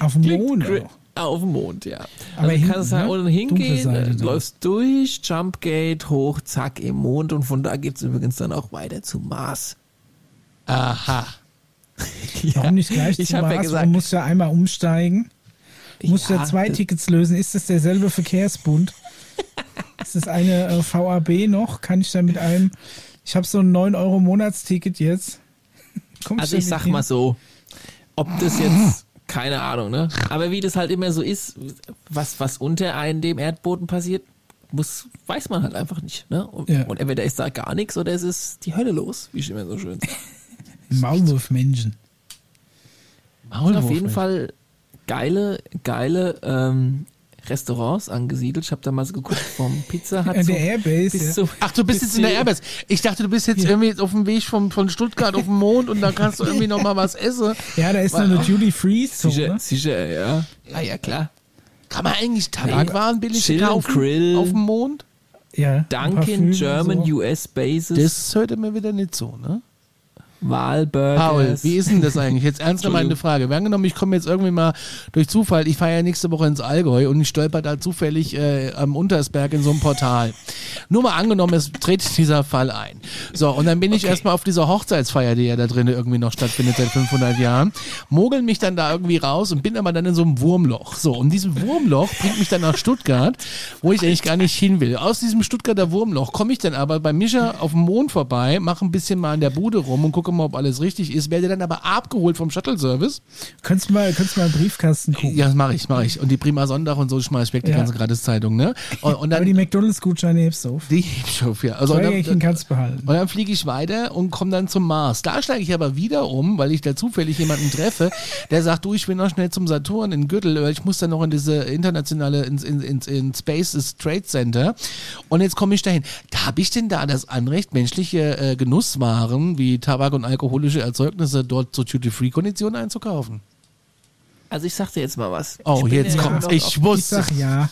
Auf dem Klingt Mond. Auf dem Mond, ja. Aber also hinten, kannst du da ne? unten hingehen, äh, dann. läufst durch, Jumpgate, hoch, zack, im Mond und von da geht's übrigens dann auch weiter zum Mars. Aha. Warum nicht gleich ich zum habe ja Mars? gesagt, Man muss ja einmal umsteigen. Muss ja, Ja, zwei Tickets lösen. Ist das derselbe Verkehrsbund? Ist das eine äh, VAB noch? Kann ich da mit einem... Ich habe so ein 9-Euro-Monatsticket jetzt. Komm also ich sag hin? mal so, ob das jetzt, keine Ahnung, ne? Aber wie das halt immer so ist, was, was unter einem dem Erdboden passiert, muss, weiß man halt einfach nicht, ne? Und, Ja. und entweder ist da gar nichts oder es ist die Hölle los, wie ich immer so schön sage. Maulwurfmenschen. Maulwurf, auf jeden. Fall geile, geile ähm, Restaurants angesiedelt. Ich habe da mal so geguckt, vom Pizza Ja, so der Airbase, bis ja. zu- Ach, du bist bis jetzt in der Airbus. Ich dachte, du bist jetzt irgendwie auf dem Weg vom, von Stuttgart auf den Mond und da kannst du irgendwie noch mal was essen. Ja, da ist noch eine Duty-Free-Zone. Sicher, sicher, ja. Ja, ja, klar. Kann man eigentlich Tabakwaren billig Chill kaufen Grill. auf dem Mond? Ja, Dunkin' Parfüm German so. US Bases, Das hört mir wieder nicht so, ne? Wahlburgers. Paul, wie ist denn das eigentlich? Jetzt ernst gemeinte. Frage. Wir angenommen, ich komme jetzt irgendwie mal durch Zufall, ich fahre ja nächste Woche ins Allgäu und ich stolper da zufällig äh, am Untersberg in so einem Portal. Nur mal angenommen, es tritt dieser Fall ein. So, und dann bin ich erstmal auf dieser Hochzeitsfeier, die ja da drin irgendwie noch stattfindet seit 500 Jahren, mogel mich dann da irgendwie raus und bin aber dann in so einem Wurmloch. So, und dieses Wurmloch bringt mich dann nach Stuttgart, wo ich eigentlich gar nicht hin will. Aus diesem Stuttgarter Wurmloch komme ich dann aber bei Mischa auf dem Mond vorbei, mache ein bisschen mal an der Bude rum und gucke mal, ob alles richtig ist, werde dann aber abgeholt vom Shuttle-Service. Könntest du mal, könntest du mal im Briefkasten gucken. Ja, das mache ich, mache ich. Und die Prima Sonntag und so schmeiß ich weg, die Ja. ganze Gratiszeitung, ne? Und, und Aber dann die McDonalds-Gutscheine hebst du auf. die Hebstoff, ja. Also, und Zwei dann, Jährchen kannst du behalten. und dann fliege ich weiter und komme dann zum Mars. Da steige ich aber wieder um, weil ich da zufällig jemanden treffe, der sagt, du, ich will noch schnell zum Saturn in Gürtel, weil ich muss dann noch in diese internationale, ins, in, in, in Space Trade Center. Und jetzt komme ich dahin. Da habe ich denn da das Anrecht, menschliche äh, Genusswaren wie Tabak und alkoholische Erzeugnisse dort zu Duty-Free-Konditionen einzukaufen? Also ich sag dir jetzt mal was. Oh, Ich jetzt ja kommt's. noch Ich auf, Ich wusste. sag ja.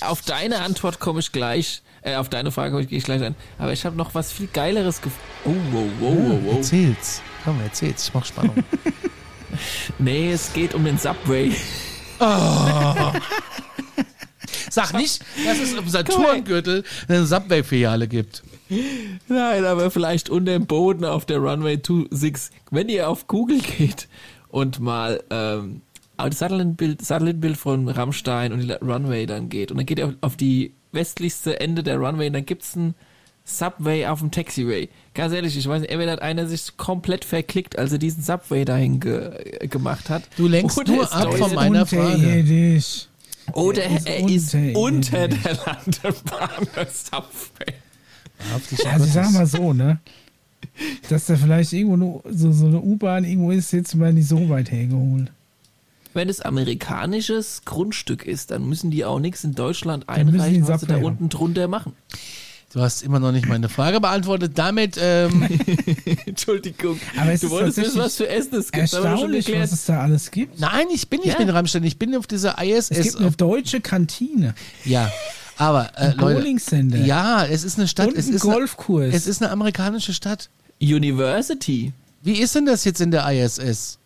auf deine Antwort komme ich gleich. Äh, auf deine Frage komme ich, gehe ich gleich ein. Aber ich habe noch was viel Geileres gefunden. Oh, wow, wow, wow, wow. Erzähl's. Komm, erzähl's. Ich mach Spannung. Nee, es geht um den Subway. Sag nicht, dass es im Saturngürtel eine Subway-Filiale gibt. Nein, aber vielleicht unter dem Boden auf der Runway 26. Wenn ihr auf Google geht und mal ähm, auf das Satellitenbild, Satellitenbild von Rammstein und die Runway dann geht und dann geht ihr auf, auf die westlichste Ende der Runway und dann gibt's ein Subway auf dem Taxiway. Ganz ehrlich, ich weiß nicht, entweder hat einer sich komplett verklickt, als er diesen Subway dahin ge gemacht hat. Du lenkst Oder nur es ab von meiner Frage. Oder Er ist er unter der Landebahn des Subway. Also ich sag mal so, ne? Dass da vielleicht irgendwo eine, so, so eine U-Bahn irgendwo ist, jetzt mal nicht so weit hergeholt. Wenn es amerikanisches Grundstück ist, dann müssen die auch nichts in Deutschland einreichen, was sie da unten drunter machen. Du hast immer noch nicht meine Frage beantwortet. Damit, ähm, Entschuldigung. Aber es du ist wolltest wissen, was für Essen es gibt. Erstaunlich, was es da alles gibt. nein, ich bin nicht Ja. in Rammstein. Ich bin auf dieser Es ISS. gibt eine deutsche Kantine, ja, aber äh, Leute, ja, es ist eine Stadt. und es ein ist eine, Golfkurs. es ist eine amerikanische Stadt. University. Wie ist denn das jetzt in der ISS?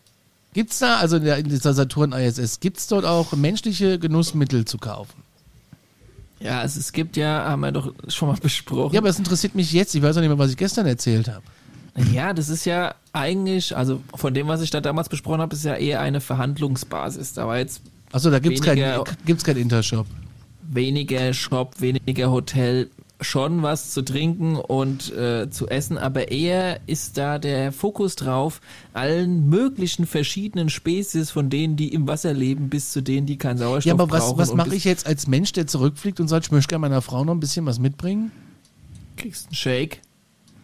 Gibt's da, also in, der, in dieser Saturn ISS, gibt's dort auch menschliche Genussmittel zu kaufen? Ja, also es gibt ja, haben wir doch schon mal besprochen. Ja, aber es interessiert mich jetzt. Ich weiß auch nicht mehr, was ich gestern erzählt habe. Ja, das ist ja eigentlich, also von dem, was ich da damals besprochen habe, ist ja eher eine Verhandlungsbasis. Da war jetzt Achso, da gibt's kein, Weniger- gibt's kein Intershop. Weniger Shop, weniger Hotel, schon was zu trinken und äh, zu essen, aber eher ist da der Fokus drauf, allen möglichen verschiedenen Spezies, von denen, die im Wasser leben, bis zu denen, die keinen Sauerstoff Ja, aber was, brauchen. was mache ich jetzt als Mensch, der zurückfliegt und sagt, ich möchte gerne meiner Frau noch ein bisschen was mitbringen? Kriegst einen Shake.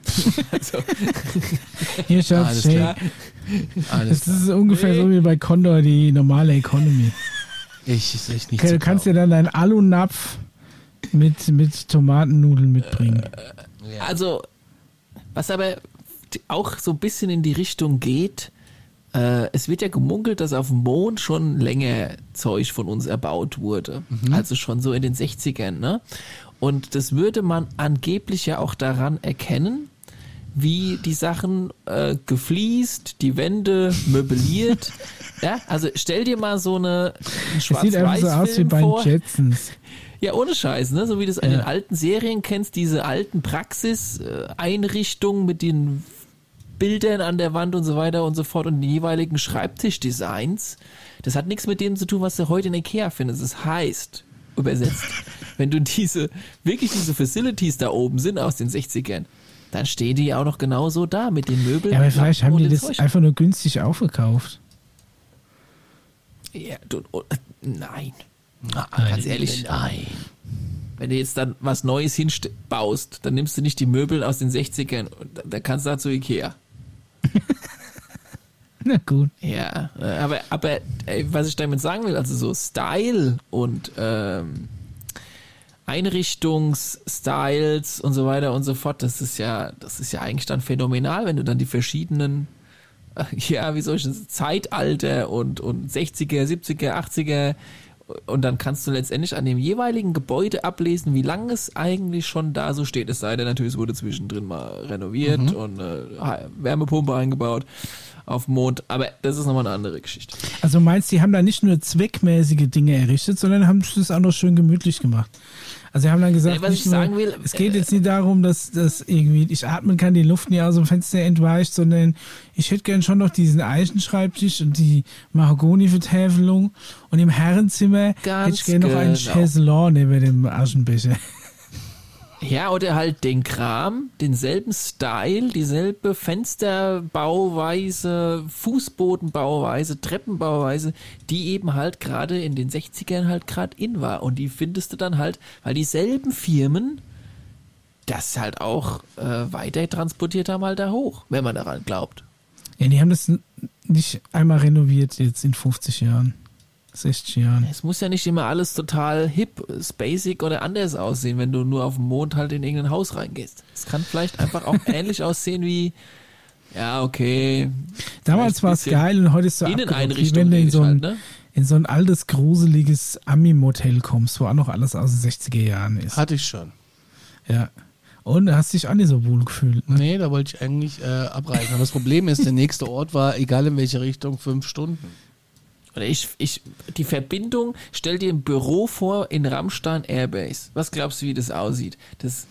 also, Hier schaut Alles Shake. klar. Alles Das ist ungefähr so wie bei Condor die normale Economy. Ich ist echt nicht Du zu kannst dir glauben. dann einen Alunapf mit, mit Tomatennudeln mitbringen. also, was aber auch so ein bisschen in die Richtung geht, äh, es wird ja gemunkelt, dass auf dem Mond schon länger Zeug von uns erbaut wurde. Also schon so in den 60ern, ne? Und das würde man angeblich ja auch daran erkennen, wie die Sachen äh, gefliest, die Wände möbliert. ja, also stell dir mal so eine einen Es sieht einfach so aus wie Schwarz-Weiß-Film bei den. Jetsons. Ja, ohne Scheiß, ne? So wie du es in Ja. den alten Serien kennst, diese alten Praxis-Einrichtungen mit den Bildern an der Wand und so weiter und so fort und den jeweiligen Schreibtischdesigns. Das hat nichts mit dem zu tun, was du heute in Ikea findest. Das heißt, übersetzt, wenn du diese, wirklich diese Facilities da oben sind aus den 60ern, dann stehen die auch noch genauso da mit den Möbeln. Ja, aber vielleicht haben die das Zeug. einfach nur günstig aufgekauft. Ja, du, oh, nein. Nein, Ganz ehrlich. Nein. Wenn du jetzt dann was Neues hinbaust, dann nimmst du nicht die Möbel aus den 60ern. und da- Da kannst du da zu Ikea. Na gut. Ja, äh, aber, aber ey, was ich damit sagen will, also so Style und ähm, Einrichtungsstyles und so weiter und so fort, das ist ja, das ist ja eigentlich dann phänomenal, wenn du dann die verschiedenen, äh, ja, wie soll ich das, Zeitalter und, und 60er, 70er, 80er und dann kannst du letztendlich an dem jeweiligen Gebäude ablesen, wie lange es eigentlich schon da so steht. Es sei denn natürlich, es wurde zwischendrin mal renoviert und äh, Wärmepumpe eingebaut auf dem Mond, aber das ist nochmal eine andere Geschichte. Also meinst du, die haben da nicht nur zweckmäßige Dinge errichtet, sondern haben das auch noch schön gemütlich gemacht. Also sie haben dann gesagt, Ja, was nicht ich nur, sagen will, es geht jetzt nicht darum, dass, dass irgendwie ich atmen kann, die Luft nicht aus dem Fenster entweicht, sondern ich hätte gern schon noch diesen Eichenschreibtisch und die Mahagoni-Vertäfelung und im Herrenzimmer Ganz hätte ich gern noch einen genau. Chaiselon neben dem Aschenbecher. Ja, oder halt den Kram, denselben Style, dieselbe Fensterbauweise, Fußbodenbauweise, Treppenbauweise, die eben halt gerade in den 60ern halt gerade in war. Und die findest du dann halt, weil dieselben Firmen das halt auch äh, weiter transportiert haben halt da hoch, wenn man daran glaubt. Ja, die haben das nicht einmal renoviert jetzt in 50 Jahren, 60 Jahren. Es muss ja nicht immer alles total hip, spacig oder anders aussehen, wenn du nur auf dem Mond halt in irgendein Haus reingehst. Es kann vielleicht einfach auch ähnlich aussehen wie, ja, okay. Damals war es geil und heute ist so Inneneinrichtung wenn du in so ein, halt, ne? in so ein altes, gruseliges Ami-Motel kommst, wo auch noch alles aus den 60er Jahren ist. Hatte ich schon. Ja. Und du hast dich auch nicht so wohl gefühlt. Ne? Nee, da wollte ich eigentlich äh, abreißen. Aber das Problem ist, der nächste Ort war, egal in welche Richtung, fünf Stunden. Oder ich, ich, die Verbindung, stell dir ein Büro vor in Rammstein Airbase. Was glaubst du, wie das aussieht? Das,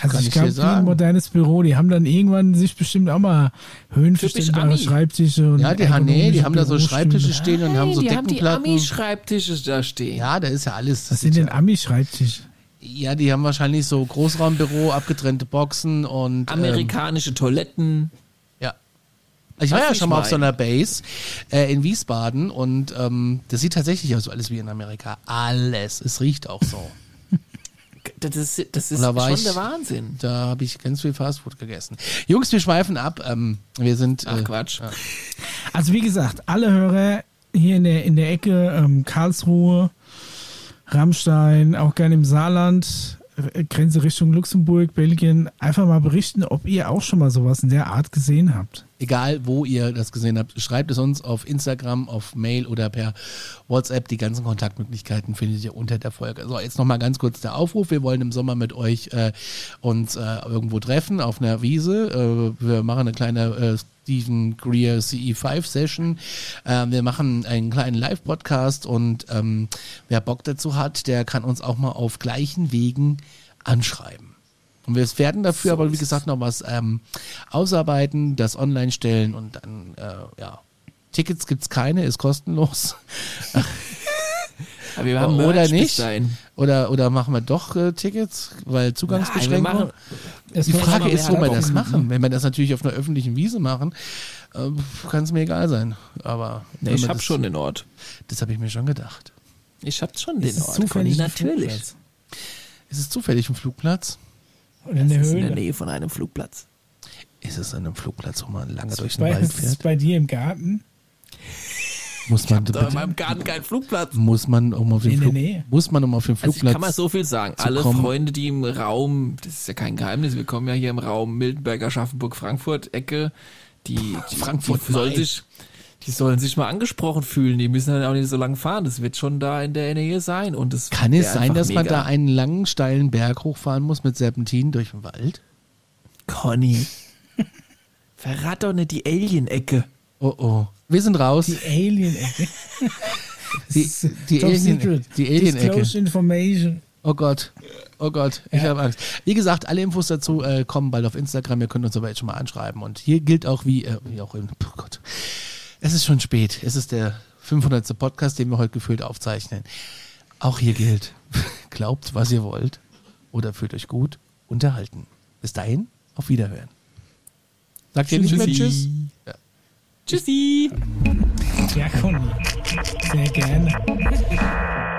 Also ich glaube, ein modernes Büro, die haben dann irgendwann sich bestimmt auch mal höhenverstellbare. Schreibtische und Ja, die, haben- nee, die haben da so. Schreibtische stehen und haben so die haben die Deckenplatten. Ami-Schreibtische da stehen. ja, da ist ja alles. Was sind denn Ami-Schreibtische? Ja, die haben wahrscheinlich so Großraumbüro, abgetrennte Boxen und. Amerikanische ähm, Toiletten. Ich war ja schon mal auf so einer Base äh, in Wiesbaden und ähm, das sieht tatsächlich aus, alles wie in Amerika. Alles. Es riecht auch so. Das ist, das ist da schon ich, der Wahnsinn. Da habe ich ganz viel Fastfood gegessen. Jungs, wir schweifen ab. Ähm, wir sind. Ach äh, Quatsch. Ja. Also wie gesagt, alle Hörer hier in der, in der Ecke, ähm, Karlsruhe, Rammstein, auch gerne im Saarland, Grenze Richtung Luxemburg, Belgien, einfach mal berichten, ob ihr auch schon mal sowas in der Art gesehen habt. Egal, wo ihr das gesehen habt, schreibt es uns auf Instagram, auf Mail oder per WhatsApp. Die ganzen Kontaktmöglichkeiten findet ihr unter der Folge. So, jetzt nochmal ganz kurz der Aufruf. Wir wollen im Sommer mit euch äh, uns äh, irgendwo treffen auf einer Wiese. Äh, wir machen eine kleine äh, Stephen Greer CE5 Session. Äh, wir machen einen kleinen Live-Podcast und ähm, wer Bock dazu hat, der kann uns auch mal auf gleichen Wegen anschreiben. Und wir werden dafür so aber, wie gesagt, noch was ähm, ausarbeiten, das online stellen und dann, äh, ja, Tickets gibt es keine, ist kostenlos. Aber wir haben oder nicht? Oder, oder machen wir doch äh, Tickets, weil Zugangsbeschränkungen. Die Frage ist, wo wir das machen. Wenn wir das natürlich auf einer öffentlichen Wiese machen, äh, kann es mir egal sein. Aber nee, ich habe schon den Ort. Das habe ich mir schon gedacht. Ich habe schon den Ort. Zufällig natürlich. Ist es zufällig ein Flugplatz? Oder in der Höhle? in der Nähe von einem Flugplatz. Ist es an einem Flugplatz, wo man lange durch den Wald fährt? Ist es bei dir im Garten? Muss man ich in meinem Garten keinen Flugplatz. Muss man um auf den Flug, muss man um auf den Flugplatz. Also ich kann mal so viel sagen. Alle kommen. Freunde, die im Raum, das ist ja kein Geheimnis, wir kommen ja hier im Raum Mildenberger, Schaffenburg, Frankfurt, Ecke, die, die Frankfurt die sollen sich, die sollen sich mal angesprochen fühlen. Die müssen dann auch nicht so lange fahren. Das wird schon da in der Nähe sein. Und das kann es sein, dass mega. man da einen langen, steilen Berg hochfahren muss mit Serpentin durch den Wald? Conny, verrat doch nicht die Alien-Ecke. Oh oh. Wir sind raus. Die Alien-Ecke. die, die Alien, die Alien-Ecke. Information. Oh Gott. Oh Gott, ich ja. habe Angst. Wie gesagt, alle Infos dazu äh, kommen bald auf Instagram. Ihr könnt uns aber jetzt schon mal anschreiben. Und hier gilt auch wie, äh, wie auch in, oh Gott. Es ist schon spät. Es ist der 500. Podcast, den wir heute gefühlt aufzeichnen. Auch hier gilt, glaubt, was ihr wollt oder fühlt euch gut, unterhalten. Bis dahin, auf Wiederhören. Sagt ihr nicht mehr Tschüss? Ja. Tschüssi. Ja, Conny. Sehr gerne.